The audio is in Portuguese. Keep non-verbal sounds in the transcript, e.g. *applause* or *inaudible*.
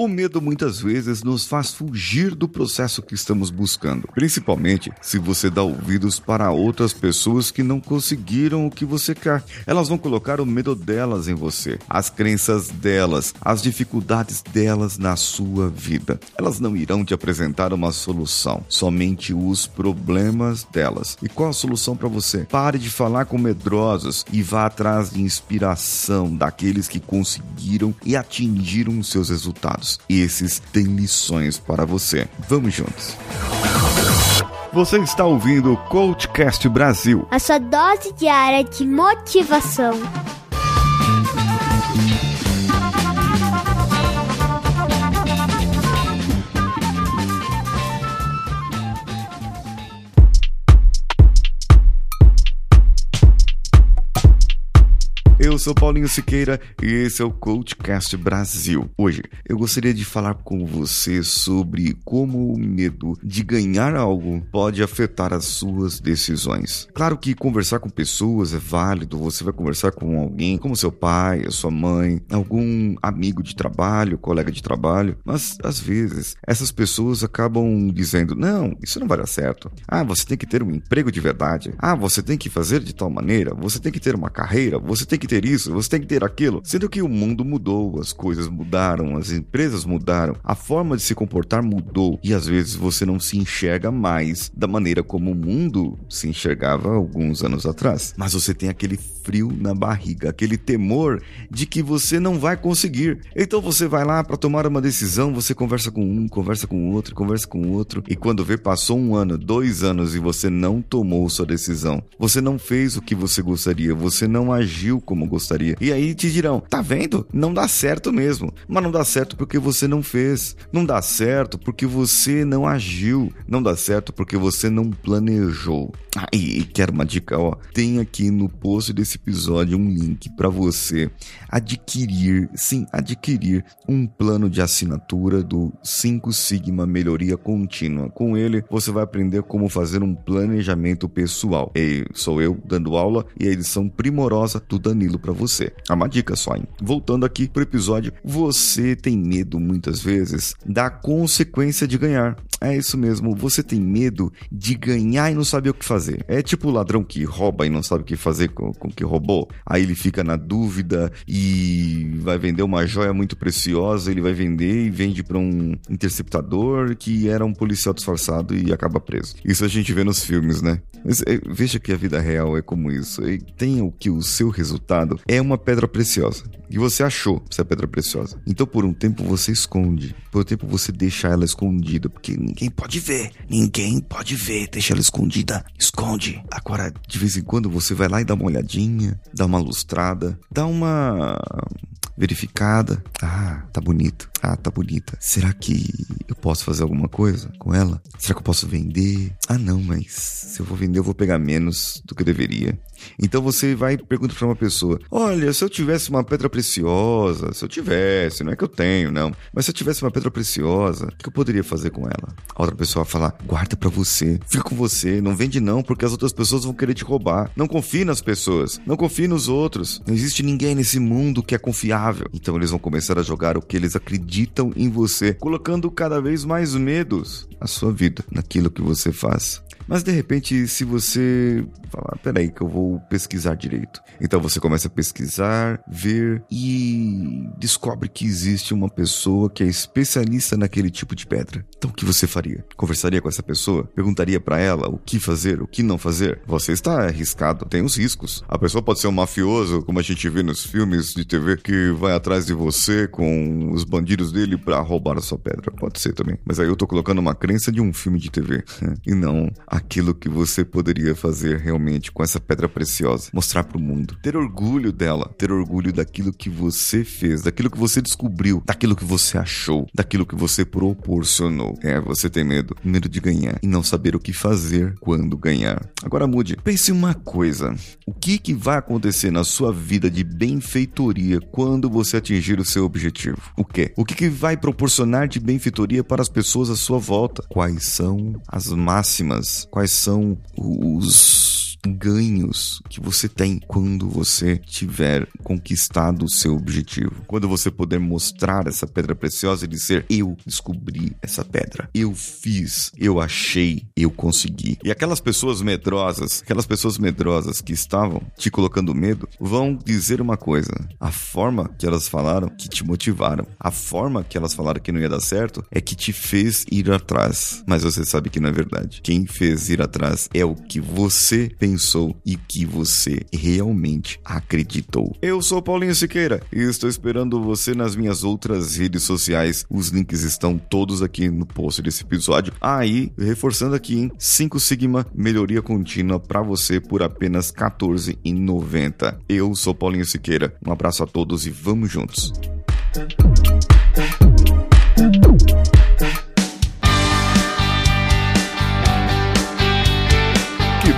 O medo muitas vezes nos faz fugir do processo que estamos buscando, principalmente se você dá ouvidos para outras pessoas que não conseguiram o que você quer. Elas vão colocar o medo delas em você, as crenças delas, as dificuldades delas na sua vida. Elas não irão te apresentar uma solução, somente os problemas delas. E qual a solução para você? Pare de falar com medrosos e vá atrás de inspiração daqueles que conseguiram e atingiram seus resultados. Esses têm lições para você. Vamos juntos. Você está ouvindo o Coachcast Brasil. A sua dose diária de motivação. Sou Paulinho Siqueira e esse é o Coachcast Brasil. Hoje eu gostaria de falar com você sobre como o medo de ganhar algo pode afetar as suas decisões. Claro que conversar com pessoas é válido, você vai conversar com alguém, como seu pai, a sua mãe, algum amigo de trabalho, colega de trabalho, mas às vezes essas pessoas acabam dizendo: não, isso não vai dar certo. Ah, você tem que ter um emprego de verdade. Ah, você tem que fazer de tal maneira, você tem que ter uma carreira, você tem que ter isso, você tem que ter aquilo. Sendo que o mundo mudou, as coisas mudaram, as empresas mudaram, a forma de se comportar mudou e às vezes você não se enxerga mais da maneira como o mundo se enxergava alguns anos atrás. Mas você tem aquele frio na barriga, aquele temor de que você não vai conseguir. Então você vai lá para tomar uma decisão, você conversa com um, conversa com outro, conversa com outro e quando vê passou um ano, dois anos e você não tomou sua decisão. Você não fez o que você gostaria, você não agiu como como gostaria. E aí te dirão: tá vendo? Não dá certo mesmo. Mas não dá certo porque você não fez. Não dá certo porque você não agiu. Não dá certo porque você não planejou. Ah, e, quero uma dica, ó. Tem aqui no post desse episódio um link para você adquirir, sim, adquirir um plano de assinatura do 5 Sigma Melhoria Contínua. Com ele, você vai aprender como fazer um planejamento pessoal. E sou eu dando aula e a edição primorosa do Danilo tranquilo para você. É uma dica só, hein? Voltando aqui pro episódio, você tem medo muitas vezes da consequência de ganhar. É isso mesmo, você tem medo de ganhar e não sabe o que fazer. É tipo o ladrão que rouba e não sabe o que fazer com o que roubou. Aí ele fica na dúvida e vai vender uma joia muito preciosa, ele vai vender e vende para um interceptador que era um policial disfarçado e acaba preso. Isso a gente vê nos filmes, né? Mas, é, veja que a vida real é como isso. E o que o seu resultado é uma pedra preciosa. E você achou essa pedra preciosa. Então, por um tempo, você esconde. Por um tempo, você deixa ela escondida. Porque ninguém pode ver. Ninguém pode ver. Deixa ela escondida. Esconde. Agora, de vez em quando, você vai lá e dá uma olhadinha. Dá uma lustrada. Dá uma verificada. Ah, tá bonito. Ah, tá bonita. Será que eu posso fazer alguma coisa com ela? Será que eu posso vender? Ah, não, mas se eu vou vender, eu vou pegar menos do que eu deveria. Então você vai e pergunta para uma pessoa: Olha, se eu tivesse uma pedra preciosa, se eu tivesse, não é que eu tenho, não, mas se eu tivesse uma pedra preciosa, o que eu poderia fazer com ela? A outra pessoa vai falar: Guarda para você, fica com você, não vende não, porque as outras pessoas vão querer te roubar. Não confie nas pessoas, não confie nos outros. Não existe ninguém nesse mundo que é confiável. Então eles vão começar a jogar o que eles acreditam em você, colocando cada vez mais medos na sua vida, naquilo que você faz. Mas de repente, se você falar, peraí, que eu vou pesquisar direito. Então você começa a pesquisar, ver e descobre que existe uma pessoa que é especialista naquele tipo de pedra. Então o que você faria? Conversaria com essa pessoa? Perguntaria para ela o que fazer, o que não fazer? Você está arriscado, tem os riscos. A pessoa pode ser um mafioso, como a gente vê nos filmes de TV, que vai atrás de você com os bandidos dele para roubar a sua pedra. Pode ser também. Mas aí eu tô colocando uma crença de um filme de TV *laughs* e não a aquilo que você poderia fazer realmente com essa pedra preciosa, mostrar para o mundo, ter orgulho dela, ter orgulho daquilo que você fez, daquilo que você descobriu, daquilo que você achou, daquilo que você proporcionou. É, você tem medo, medo de ganhar e não saber o que fazer quando ganhar. Agora mude, pense uma coisa: o que que vai acontecer na sua vida de benfeitoria quando você atingir o seu objetivo? O que? O que que vai proporcionar de benfeitoria para as pessoas à sua volta? Quais são as máximas quais são os ganhos que você tem quando você tiver conquistado o seu objetivo. Quando você puder mostrar essa pedra preciosa e dizer: Eu descobri essa pedra, eu fiz, eu achei, eu consegui. E aquelas pessoas medrosas, aquelas pessoas medrosas que estavam te colocando medo, vão dizer uma coisa: a forma que elas falaram que te motivaram, a forma que elas falaram que não ia dar certo é que te fez ir atrás. Mas você sabe que não é verdade. Quem fez ir atrás é o que você pensou e que você realmente acreditou. Eu sou Paulinho Siqueira e estou esperando você nas minhas outras redes sociais. Os links estão todos aqui no post desse episódio. Aí, reforçando aqui, em 5 Sigma melhoria contínua para você por apenas R$14,90. Eu sou Paulinho Siqueira. Um abraço a todos e vamos juntos.